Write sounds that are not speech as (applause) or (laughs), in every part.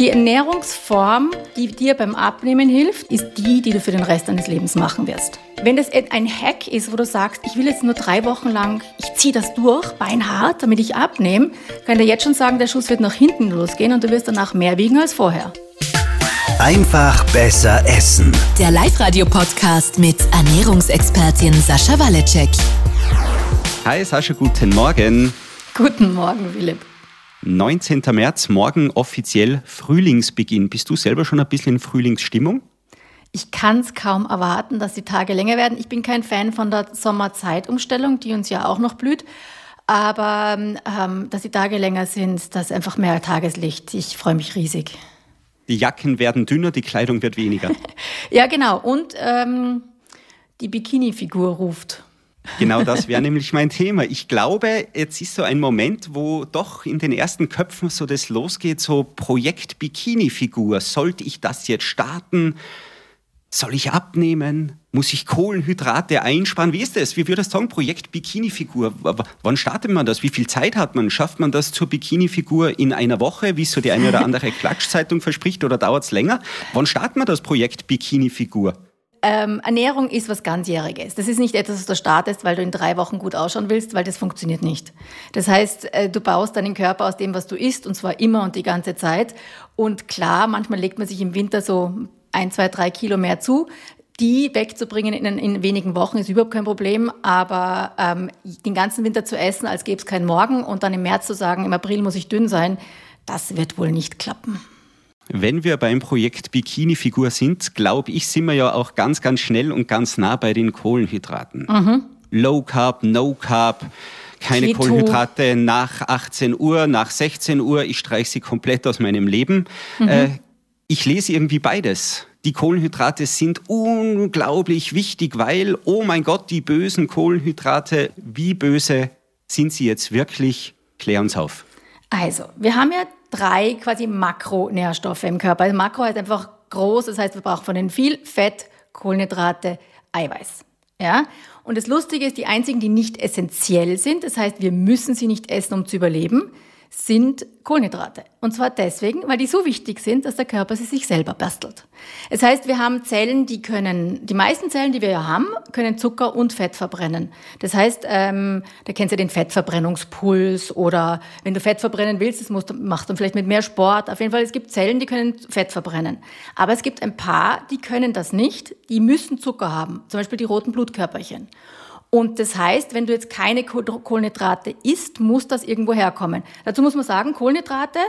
Die Ernährungsform, die dir beim Abnehmen hilft, ist die, die du für den Rest deines Lebens machen wirst. Wenn das ein Hack ist, wo du sagst, ich will jetzt nur drei Wochen lang, ich ziehe das durch, beinhart, damit ich abnehme, kann ich dir jetzt schon sagen, der Schuss wird nach hinten losgehen und du wirst danach mehr wiegen als vorher. Einfach besser essen. Der Live-Radio-Podcast mit Ernährungsexpertin Sascha Waleczek. Hi Sascha, guten Morgen. Guten Morgen, Philipp. 19. März, morgen offiziell Frühlingsbeginn. Bist du selber schon ein bisschen in Frühlingsstimmung? Ich kann es kaum erwarten, dass die Tage länger werden. Ich bin kein Fan von der Sommerzeitumstellung, die uns ja auch noch blüht. Aber ähm, dass die Tage länger sind, das ist einfach mehr Tageslicht. Ich freue mich riesig. Die Jacken werden dünner, die Kleidung wird weniger. (laughs) ja, genau. Und ähm, die Bikini-Figur ruft. Genau das wäre nämlich mein Thema. Ich glaube, jetzt ist so ein Moment, wo doch in den ersten Köpfen so das losgeht, so Projekt Bikini-Figur. Sollte ich das jetzt starten? Soll ich abnehmen? Muss ich Kohlenhydrate einsparen? Wie ist das? Wie würde das sagen? Projekt Bikini-Figur. Wann startet man das? Wie viel Zeit hat man? Schafft man das zur Bikini-Figur in einer Woche, wie es so die eine oder andere (laughs) Klatschzeitung verspricht, oder dauert es länger? Wann startet man das Projekt Bikini-Figur? Ähm, Ernährung ist was ganzjähriges. Das ist nicht etwas, was du startest, weil du in drei Wochen gut ausschauen willst, weil das funktioniert nicht. Das heißt, äh, du baust deinen Körper aus dem, was du isst, und zwar immer und die ganze Zeit. Und klar, manchmal legt man sich im Winter so ein, zwei, drei Kilo mehr zu. Die wegzubringen in, in wenigen Wochen ist überhaupt kein Problem, aber ähm, den ganzen Winter zu essen, als gäbe es keinen Morgen und dann im März zu sagen, im April muss ich dünn sein, das wird wohl nicht klappen. Wenn wir beim Projekt Bikini-Figur sind, glaube ich, sind wir ja auch ganz, ganz schnell und ganz nah bei den Kohlenhydraten. Mhm. Low Carb, No Carb, keine Keto. Kohlenhydrate nach 18 Uhr, nach 16 Uhr. Ich streiche sie komplett aus meinem Leben. Mhm. Äh, ich lese irgendwie beides. Die Kohlenhydrate sind unglaublich wichtig, weil, oh mein Gott, die bösen Kohlenhydrate, wie böse sind sie jetzt wirklich? Klär uns auf. Also, wir haben ja drei quasi Makronährstoffe im Körper. Also Makro heißt einfach groß, das heißt, wir brauchen von denen viel Fett, Kohlenhydrate, Eiweiß. Ja? Und das Lustige ist, die einzigen, die nicht essentiell sind, das heißt, wir müssen sie nicht essen, um zu überleben, sind Kohlenhydrate. Und zwar deswegen, weil die so wichtig sind, dass der Körper sie sich selber bastelt. Das heißt, wir haben Zellen, die können, die meisten Zellen, die wir ja haben, können Zucker und Fett verbrennen. Das heißt, ähm, da kennst du den Fettverbrennungspuls oder wenn du Fett verbrennen willst, das musst, machst du vielleicht mit mehr Sport. Auf jeden Fall, es gibt Zellen, die können Fett verbrennen. Aber es gibt ein paar, die können das nicht. Die müssen Zucker haben. Zum Beispiel die roten Blutkörperchen. Und das heißt, wenn du jetzt keine Kohlenhydrate isst, muss das irgendwo herkommen. Dazu muss man sagen, Kohlenhydrate,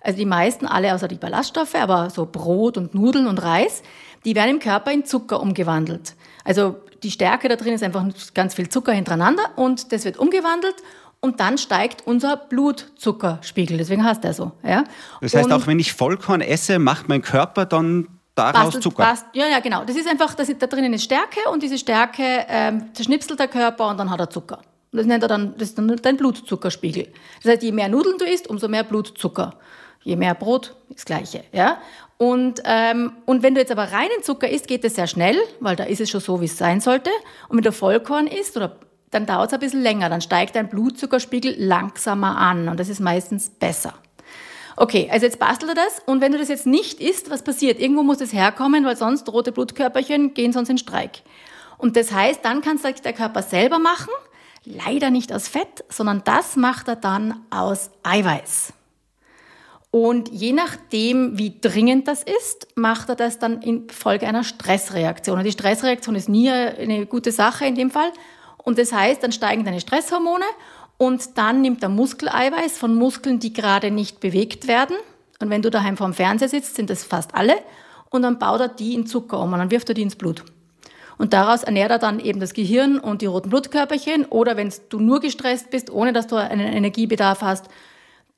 also die meisten, alle außer die Ballaststoffe, aber so Brot und Nudeln und Reis, die werden im Körper in Zucker umgewandelt. Also die Stärke da drin ist einfach ganz viel Zucker hintereinander und das wird umgewandelt und dann steigt unser Blutzuckerspiegel. Deswegen heißt der so. Ja? Das heißt, und auch wenn ich Vollkorn esse, macht mein Körper dann daraus bastelt, Zucker. Bast, ja, ja, genau. Das ist einfach, das ist, da drinnen ist Stärke und diese Stärke ähm, zerschnipselt der Körper und dann hat er Zucker. Das nennt er dann, das ist dann dein Blutzuckerspiegel. Das heißt, je mehr Nudeln du isst, umso mehr Blutzucker. Je mehr Brot, das Gleiche, ja. Und, ähm, und wenn du jetzt aber reinen Zucker isst, geht es sehr schnell, weil da ist es schon so, wie es sein sollte. Und wenn du Vollkorn isst, oder, dann dauert es ein bisschen länger, dann steigt dein Blutzuckerspiegel langsamer an und das ist meistens besser. Okay, also jetzt bastelt er das und wenn du das jetzt nicht isst, was passiert? Irgendwo muss es herkommen, weil sonst rote Blutkörperchen gehen sonst in Streik. Und das heißt, dann kann es der Körper selber machen, leider nicht aus Fett, sondern das macht er dann aus Eiweiß. Und je nachdem, wie dringend das ist, macht er das dann in Folge einer Stressreaktion. Und die Stressreaktion ist nie eine gute Sache in dem Fall. Und das heißt, dann steigen deine Stresshormone und dann nimmt er Muskeleiweiß von Muskeln, die gerade nicht bewegt werden. Und wenn du daheim vorm Fernseher sitzt, sind das fast alle. Und dann baut er die in Zucker um und dann wirft er die ins Blut. Und daraus ernährt er dann eben das Gehirn und die roten Blutkörperchen. Oder wenn du nur gestresst bist, ohne dass du einen Energiebedarf hast,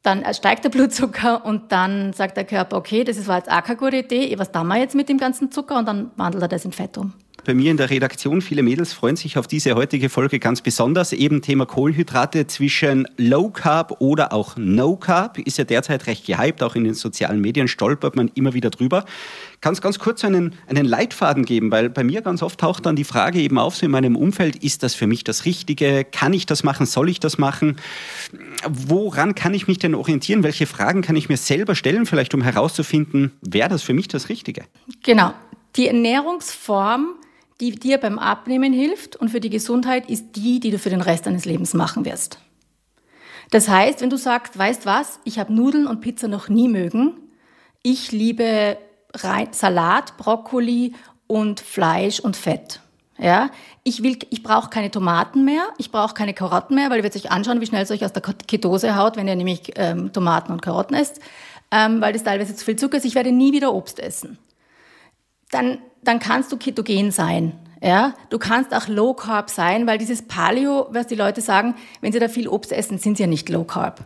dann steigt der Blutzucker und dann sagt der Körper, okay, das war jetzt auch keine gute Idee, was tun wir jetzt mit dem ganzen Zucker? Und dann wandelt er das in Fett um. Bei mir in der Redaktion, viele Mädels freuen sich auf diese heutige Folge ganz besonders. Eben Thema Kohlenhydrate zwischen Low Carb oder auch No Carb ist ja derzeit recht gehypt. Auch in den sozialen Medien stolpert man immer wieder drüber. Kannst ganz kurz einen, einen Leitfaden geben, weil bei mir ganz oft taucht dann die Frage eben auf, so in meinem Umfeld, ist das für mich das Richtige? Kann ich das machen? Soll ich das machen? Woran kann ich mich denn orientieren? Welche Fragen kann ich mir selber stellen, vielleicht um herauszufinden, wäre das für mich das Richtige? Genau. Die Ernährungsform die dir beim Abnehmen hilft und für die Gesundheit, ist die, die du für den Rest deines Lebens machen wirst. Das heißt, wenn du sagst, weißt was, ich habe Nudeln und Pizza noch nie mögen, ich liebe Salat, Brokkoli und Fleisch und Fett. Ja, ich will, ich brauche keine Tomaten mehr, ich brauche keine Karotten mehr, weil ihr werdet euch anschauen, wie schnell es euch aus der Ketose haut, wenn ihr nämlich ähm, Tomaten und Karotten esst, ähm, weil das teilweise zu viel Zucker ist. Ich werde nie wieder Obst essen. Dann dann kannst du ketogen sein. Ja, du kannst auch Low Carb sein, weil dieses Paleo, was die Leute sagen, wenn sie da viel Obst essen, sind sie ja nicht Low Carb.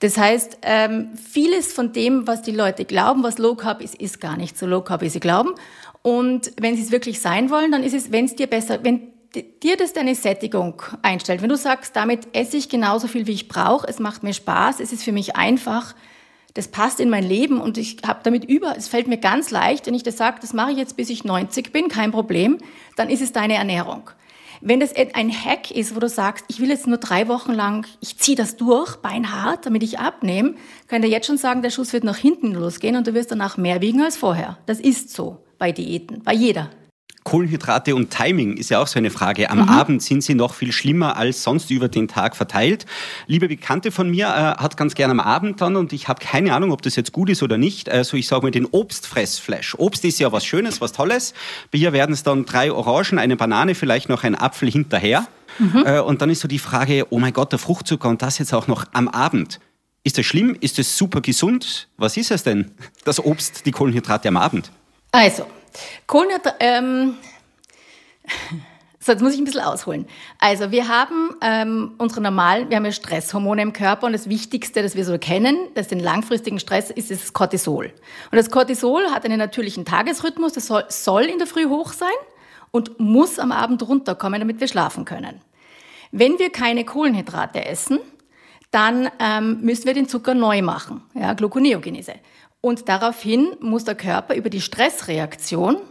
Das heißt, ähm, vieles von dem, was die Leute glauben, was Low Carb ist, ist gar nicht so Low Carb, wie sie glauben. Und wenn sie es wirklich sein wollen, dann ist es, wenn es dir besser, wenn dir das deine Sättigung einstellt, wenn du sagst, damit esse ich genauso viel, wie ich brauche, es macht mir Spaß, es ist für mich einfach, das passt in mein Leben und ich habe damit über, es fällt mir ganz leicht, wenn ich das sage, das mache ich jetzt bis ich 90 bin, kein Problem, dann ist es deine Ernährung. Wenn das ein Hack ist, wo du sagst, ich will jetzt nur drei Wochen lang, ich ziehe das durch, beinhart, damit ich abnehme, kann ich jetzt schon sagen, der Schuss wird nach hinten losgehen und du wirst danach mehr wiegen als vorher. Das ist so bei Diäten, bei jeder. Kohlenhydrate und Timing ist ja auch so eine Frage. Am mhm. Abend sind sie noch viel schlimmer als sonst über den Tag verteilt. Liebe Bekannte von mir äh, hat ganz gerne am Abend dann, und ich habe keine Ahnung, ob das jetzt gut ist oder nicht, also ich sage mal den Obstfressflash. Obst ist ja was Schönes, was Tolles. Bei ihr werden es dann drei Orangen, eine Banane, vielleicht noch ein Apfel hinterher. Mhm. Äh, und dann ist so die Frage, oh mein Gott, der Fruchtzucker und das jetzt auch noch am Abend. Ist das schlimm? Ist das super gesund? Was ist es denn, das Obst, die Kohlenhydrate am Abend? Also, Kohlenhydrate, ähm, (laughs) so, jetzt muss ich ein bisschen ausholen. Also, wir haben ähm, unsere normalen, wir haben ja Stresshormone im Körper und das Wichtigste, das wir so kennen, das den langfristigen Stress ist, ist das Cortisol. Und das Cortisol hat einen natürlichen Tagesrhythmus, das soll, soll in der Früh hoch sein und muss am Abend runterkommen, damit wir schlafen können. Wenn wir keine Kohlenhydrate essen, dann ähm, müssen wir den Zucker neu machen, ja, Gluconeogenese. Und daraufhin muss der Körper über die Stressreaktion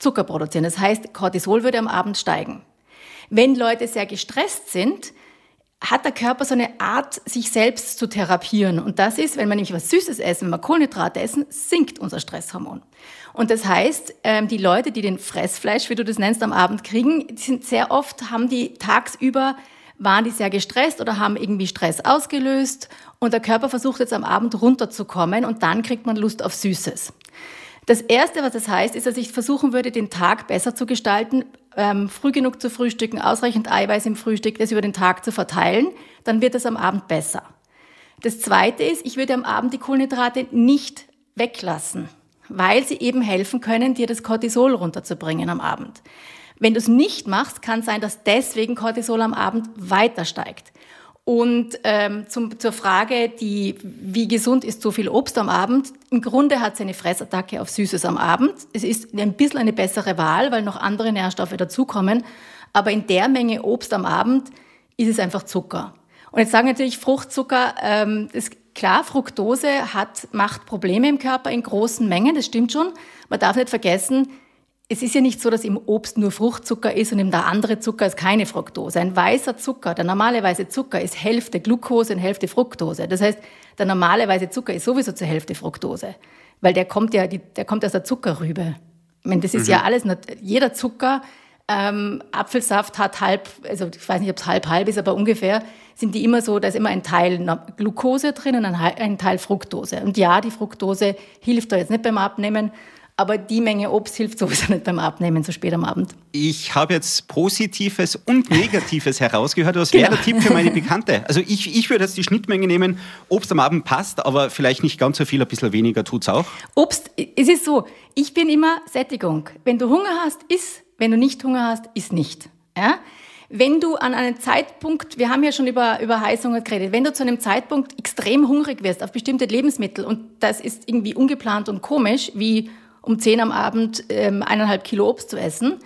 Zucker produzieren. Das heißt, Cortisol würde am Abend steigen. Wenn Leute sehr gestresst sind, hat der Körper so eine Art, sich selbst zu therapieren. Und das ist, wenn wir nämlich was Süßes essen, wenn wir Kohlenhydrate essen, sinkt unser Stresshormon. Und das heißt, ähm, die Leute, die den Fressfleisch, wie du das nennst, am Abend kriegen, sind sehr oft, haben die tagsüber waren die sehr gestresst oder haben irgendwie Stress ausgelöst und der Körper versucht jetzt am Abend runterzukommen und dann kriegt man Lust auf Süßes. Das Erste, was das heißt, ist, dass ich versuchen würde, den Tag besser zu gestalten, ähm, früh genug zu frühstücken, ausreichend Eiweiß im Frühstück, das über den Tag zu verteilen, dann wird es am Abend besser. Das Zweite ist, ich würde am Abend die Kohlenhydrate nicht weglassen, weil sie eben helfen können, dir das Cortisol runterzubringen am Abend. Wenn du es nicht machst, kann sein, dass deswegen Cortisol am Abend weiter steigt. Und ähm, zum, zur Frage, die, wie gesund ist so viel Obst am Abend? Im Grunde hat sie eine Fressattacke auf Süßes am Abend. Es ist ein bisschen eine bessere Wahl, weil noch andere Nährstoffe dazukommen. Aber in der Menge Obst am Abend ist es einfach Zucker. Und jetzt sagen natürlich Fruchtzucker, ähm, ist klar, Fructose hat, macht Probleme im Körper in großen Mengen, das stimmt schon. Man darf nicht vergessen, es ist ja nicht so, dass im Obst nur Fruchtzucker ist und im der andere Zucker ist keine Fructose. Ein weißer Zucker, der normale weiße Zucker ist Hälfte Glucose und Hälfte Fructose. Das heißt, der normale weiße Zucker ist sowieso zur Hälfte Fructose, weil der kommt ja, der kommt aus der Zuckerrübe. Ich meine, das ist mhm. ja alles, jeder Zucker, ähm, Apfelsaft hat halb, also ich weiß nicht, ob es halb halb ist, aber ungefähr sind die immer so, da ist immer ein Teil Glucose drin und ein Teil Fructose. Und ja, die Fructose hilft da jetzt nicht beim Abnehmen, aber die Menge Obst hilft sowieso nicht beim Abnehmen so spät am Abend. Ich habe jetzt Positives und (laughs) Negatives herausgehört. Was genau. wäre der Tipp für meine (laughs) Bekannte? Also ich, ich würde jetzt die Schnittmenge nehmen. Obst am Abend passt, aber vielleicht nicht ganz so viel, ein bisschen weniger tut es auch. Obst, es ist so, ich bin immer Sättigung. Wenn du Hunger hast, iss. Wenn du nicht Hunger hast, iss nicht. Ja? Wenn du an einem Zeitpunkt, wir haben ja schon über, über Heißhunger geredet, wenn du zu einem Zeitpunkt extrem hungrig wirst auf bestimmte Lebensmittel und das ist irgendwie ungeplant und komisch, wie um 10 am Abend ähm, eineinhalb Kilo Obst zu essen,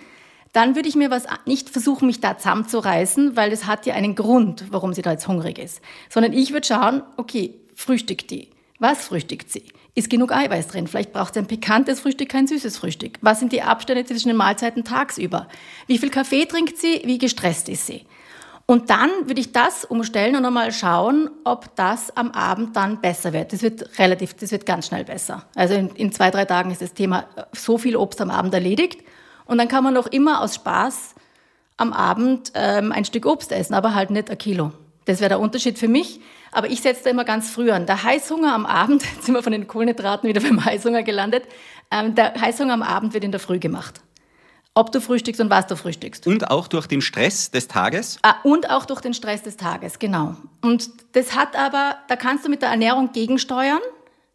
dann würde ich mir was nicht versuchen, mich da zusammenzureißen, weil das hat ja einen Grund, warum sie da jetzt hungrig ist. Sondern ich würde schauen, okay, frühstückt die. Was frühstückt sie? Ist genug Eiweiß drin? Vielleicht braucht sie ein pikantes Frühstück, kein süßes Frühstück. Was sind die Abstände zwischen den Mahlzeiten tagsüber? Wie viel Kaffee trinkt sie? Wie gestresst ist sie? Und dann würde ich das umstellen und nochmal schauen, ob das am Abend dann besser wird. Das wird relativ, das wird ganz schnell besser. Also in, in zwei, drei Tagen ist das Thema so viel Obst am Abend erledigt. Und dann kann man noch immer aus Spaß am Abend ähm, ein Stück Obst essen, aber halt nicht ein Kilo. Das wäre der Unterschied für mich. Aber ich setze da immer ganz früh an. Der Heißhunger am Abend, (laughs) jetzt sind wir von den Kohlenhydraten wieder beim Heißhunger gelandet, ähm, der Heißhunger am Abend wird in der Früh gemacht ob du frühstückst und was du frühstückst. Und auch durch den Stress des Tages? Ah, und auch durch den Stress des Tages, genau. Und das hat aber, da kannst du mit der Ernährung gegensteuern.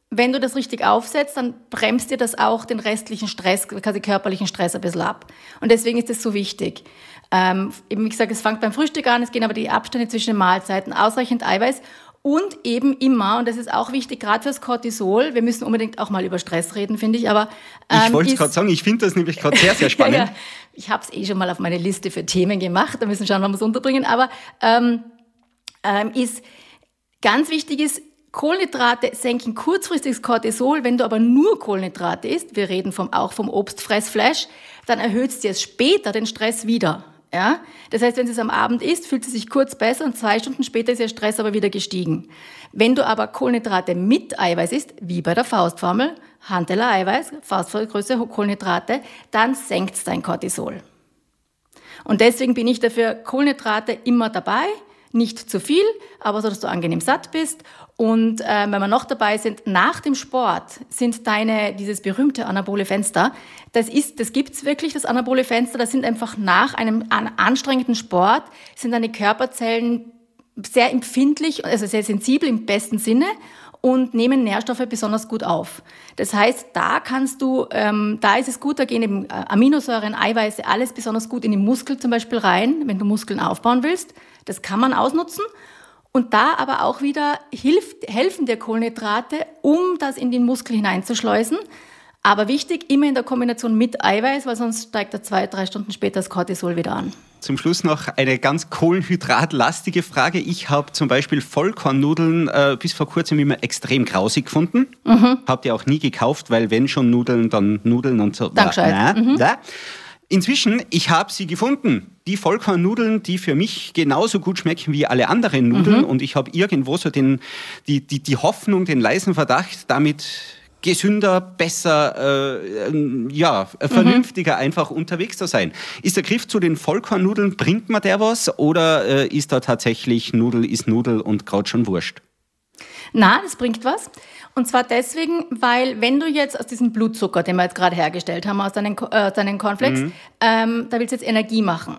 Wenn du das richtig aufsetzt, dann bremst dir das auch den restlichen Stress, quasi körperlichen Stress ein bisschen ab. Und deswegen ist das so wichtig. Ähm, eben, wie gesagt, es fängt beim Frühstück an, es gehen aber die Abstände zwischen den Mahlzeiten, ausreichend Eiweiß und eben immer, und das ist auch wichtig, gerade fürs Cortisol, wir müssen unbedingt auch mal über Stress reden, finde ich, aber... Ähm, ich wollte es gerade sagen, ich finde das nämlich gerade sehr, sehr (laughs) spannend. ja, ja. Ich habe es eh schon mal auf meine Liste für Themen gemacht, da müssen wir schauen, wann wir es unterbringen, aber ähm, ähm, ist ganz wichtig ist, Kohlenhydrate senken kurzfristiges Cortisol, wenn du aber nur Kohlenhydrate isst, wir reden vom, auch vom Obstfressflash, dann erhöht es dir später den Stress wieder. Ja? Das heißt, wenn sie es am Abend isst, fühlt sie sich kurz besser und zwei Stunden später ist ihr Stress aber wieder gestiegen. Wenn du aber Kohlenhydrate mit Eiweiß isst, wie bei der Faustformel, Handteller Eiweiß, Faustgröße Kohlenhydrate, dann senkt dein Cortisol. Und deswegen bin ich dafür Kohlenhydrate immer dabei, nicht zu viel, aber so, dass du angenehm satt bist. Und äh, wenn wir noch dabei sind, nach dem Sport sind deine, dieses berühmte anabole Fenster, das ist, das gibt's wirklich, das anabole Fenster, das sind einfach nach einem anstrengenden Sport, sind deine Körperzellen sehr empfindlich, also sehr sensibel im besten Sinne und nehmen Nährstoffe besonders gut auf. Das heißt, da kannst du, ähm, da ist es gut, da gehen eben äh, Aminosäuren, Eiweiße, alles besonders gut in die Muskel zum Beispiel rein, wenn du Muskeln aufbauen willst. Das kann man ausnutzen. Und da aber auch wieder hilft, helfen dir Kohlenhydrate, um das in den Muskel hineinzuschleusen. Aber wichtig, immer in der Kombination mit Eiweiß, weil sonst steigt er zwei, drei Stunden später das Cortisol wieder an. Zum Schluss noch eine ganz kohlenhydratlastige Frage. Ich habe zum Beispiel Vollkornnudeln äh, bis vor kurzem immer extrem grausig gefunden. Mhm. Habt ihr auch nie gekauft, weil wenn schon Nudeln, dann Nudeln und so. Dankeschön. Mhm. Inzwischen, ich habe sie gefunden. Die Vollkornnudeln, die für mich genauso gut schmecken wie alle anderen Nudeln. Mhm. Und ich habe irgendwo so den, die, die, die Hoffnung, den leisen Verdacht, damit gesünder, besser, äh, ja, mhm. vernünftiger mhm. einfach unterwegs zu sein. Ist der Griff zu den Vollkornnudeln, bringt man der was oder äh, ist da tatsächlich Nudel ist Nudel und gerade schon wurscht? Na, das bringt was. Und zwar deswegen, weil wenn du jetzt aus diesem Blutzucker, den wir jetzt gerade hergestellt haben, aus deinen, äh, deinen Cornflakes, mhm. ähm, da willst du jetzt Energie machen.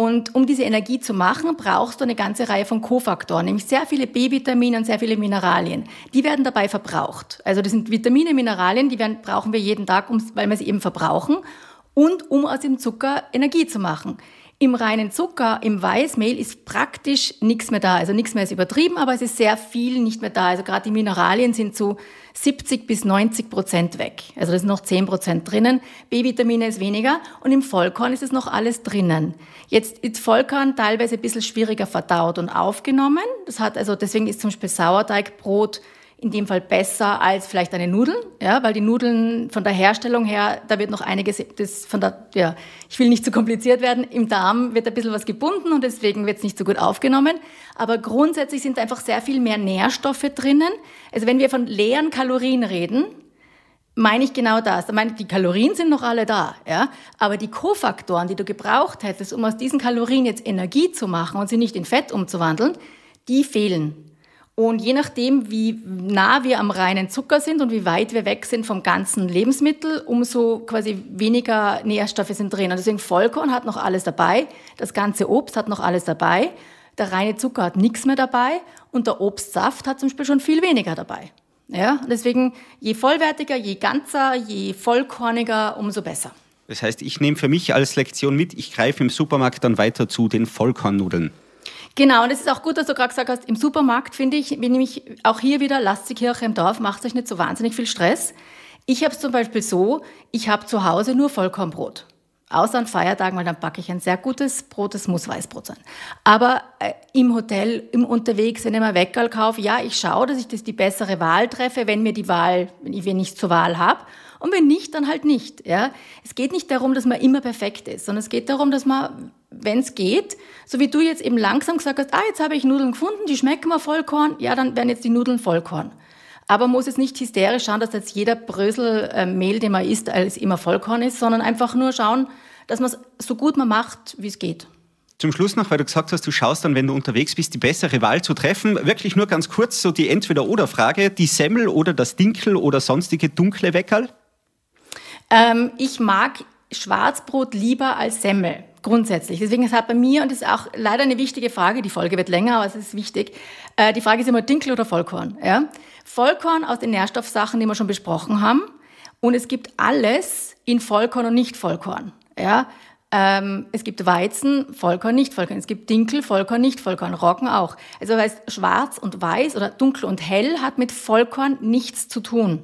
Und um diese Energie zu machen, brauchst du eine ganze Reihe von Kofaktoren, nämlich sehr viele B-Vitamine und sehr viele Mineralien. Die werden dabei verbraucht. Also das sind Vitamine, Mineralien, die werden, brauchen wir jeden Tag, weil wir sie eben verbrauchen und um aus dem Zucker Energie zu machen. Im reinen Zucker, im Weißmehl ist praktisch nichts mehr da. Also nichts mehr ist übertrieben, aber es ist sehr viel nicht mehr da. Also gerade die Mineralien sind zu 70 bis 90 Prozent weg. Also da sind noch 10 Prozent drinnen. B-Vitamine ist weniger und im Vollkorn ist es noch alles drinnen. Jetzt ist Vollkorn teilweise ein bisschen schwieriger verdaut und aufgenommen. Das hat also, deswegen ist zum Beispiel Sauerteigbrot in dem Fall besser als vielleicht eine Nudel, ja, weil die Nudeln von der Herstellung her, da wird noch einiges, das von der, ja, ich will nicht zu kompliziert werden, im Darm wird ein bisschen was gebunden und deswegen wird es nicht so gut aufgenommen. Aber grundsätzlich sind einfach sehr viel mehr Nährstoffe drinnen. Also wenn wir von leeren Kalorien reden, meine ich genau das. Ich meine, die Kalorien sind noch alle da, ja, aber die Kofaktoren, die du gebraucht hättest, um aus diesen Kalorien jetzt Energie zu machen und sie nicht in Fett umzuwandeln, die fehlen. Und je nachdem, wie nah wir am reinen Zucker sind und wie weit wir weg sind vom ganzen Lebensmittel, umso quasi weniger Nährstoffe sind drin. Und deswegen Vollkorn hat noch alles dabei, das ganze Obst hat noch alles dabei, der reine Zucker hat nichts mehr dabei und der Obstsaft hat zum Beispiel schon viel weniger dabei. Ja, deswegen je vollwertiger, je ganzer, je vollkorniger, umso besser. Das heißt, ich nehme für mich als Lektion mit, ich greife im Supermarkt dann weiter zu den Vollkornnudeln. Genau, und es ist auch gut, dass du gerade gesagt hast, im Supermarkt finde ich, nämlich auch hier wieder, lasst die Kirche im Dorf, macht euch nicht so wahnsinnig viel Stress. Ich habe es zum Beispiel so, ich habe zu Hause nur Vollkornbrot. Außer an Feiertagen, weil dann backe ich ein sehr gutes Brot, das muss Weißbrot sein. Aber äh, im Hotel, im Unterwegs, wenn ich mal Weckerl kaufe, ja, ich schaue, dass ich das die bessere Wahl treffe, wenn mir die Wahl, wenn ich nicht zur Wahl habe. Und wenn nicht, dann halt nicht. Ja? Es geht nicht darum, dass man immer perfekt ist, sondern es geht darum, dass man, wenn es geht, so wie du jetzt eben langsam gesagt hast, ah, jetzt habe ich Nudeln gefunden, die schmecken mir Vollkorn, ja, dann werden jetzt die Nudeln Vollkorn. Aber man muss jetzt nicht hysterisch schauen, dass jetzt jeder Brösel äh, Mehl, den man isst, alles immer Vollkorn ist, sondern einfach nur schauen, dass man es so gut man macht, wie es geht. Zum Schluss noch, weil du gesagt hast, du schaust dann, wenn du unterwegs bist, die bessere Wahl zu treffen. Wirklich nur ganz kurz so die Entweder-Oder-Frage. Die Semmel oder das Dinkel oder sonstige dunkle Weckerl? Ähm, ich mag Schwarzbrot lieber als Semmel grundsätzlich. Deswegen ist halt bei mir, und das ist auch leider eine wichtige Frage, die Folge wird länger, aber es ist wichtig, äh, die Frage ist immer Dinkel oder Vollkorn. Ja? Vollkorn aus den Nährstoffsachen, die wir schon besprochen haben. Und es gibt alles in Vollkorn und Nicht-Vollkorn. Ja? Ähm, es gibt Weizen, Vollkorn, nicht Vollkorn. Es gibt Dinkel, Vollkorn, nicht Vollkorn. Roggen auch. Also heißt, schwarz und weiß oder dunkel und hell hat mit Vollkorn nichts zu tun.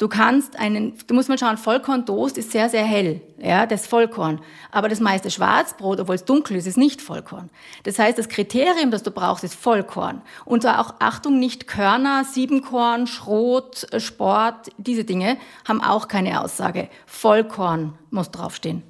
Du kannst einen, du musst mal schauen, Vollkorntoast ist sehr, sehr hell, ja, das Vollkorn. Aber das meiste Schwarzbrot, obwohl es dunkel ist, ist nicht Vollkorn. Das heißt, das Kriterium, das du brauchst, ist Vollkorn. Und zwar auch, Achtung, nicht Körner, Siebenkorn, Schrot, Sport, diese Dinge haben auch keine Aussage. Vollkorn muss draufstehen.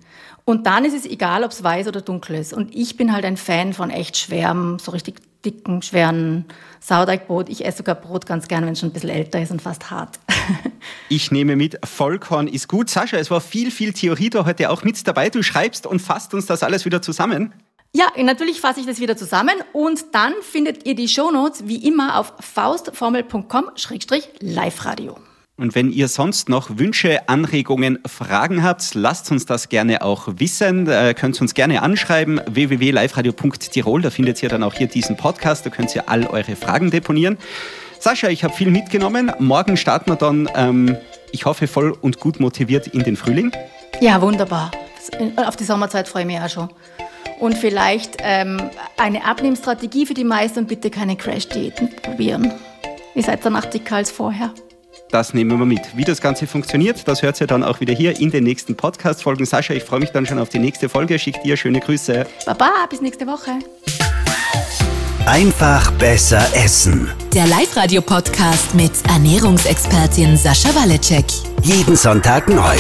Und dann ist es egal, ob es weiß oder dunkel ist. Und ich bin halt ein Fan von echt schwerem, so richtig dicken, schweren Sauerteigbrot. Ich esse sogar Brot ganz gerne, wenn es schon ein bisschen älter ist und fast hart. (laughs) ich nehme mit, Vollkorn ist gut. Sascha, es war viel, viel Theorie da heute auch mit dabei. Du schreibst und fasst uns das alles wieder zusammen. Ja, natürlich fasse ich das wieder zusammen und dann findet ihr die Shownotes wie immer auf faustformel.com-live-radio. Und wenn ihr sonst noch Wünsche, Anregungen, Fragen habt, lasst uns das gerne auch wissen. Äh, könnt uns gerne anschreiben, www.liveradio.tirol. Da findet ihr dann auch hier diesen Podcast. Da könnt ihr all eure Fragen deponieren. Sascha, ich habe viel mitgenommen. Morgen starten wir dann, ähm, ich hoffe, voll und gut motiviert in den Frühling. Ja, wunderbar. Auf die Sommerzeit freue ich mich auch schon. Und vielleicht ähm, eine Abnehmstrategie für die meisten und bitte keine Crash-Diäten probieren. Ihr seid danach dicker als vorher. Das nehmen wir mit. Wie das Ganze funktioniert, das hört ihr dann auch wieder hier in den nächsten Podcast-Folgen. Sascha, ich freue mich dann schon auf die nächste Folge. Schick dir schöne Grüße. Baba, bis nächste Woche. Einfach besser essen. Der Live-Radio-Podcast mit Ernährungsexpertin Sascha Waleczek. Jeden Sonntag neu.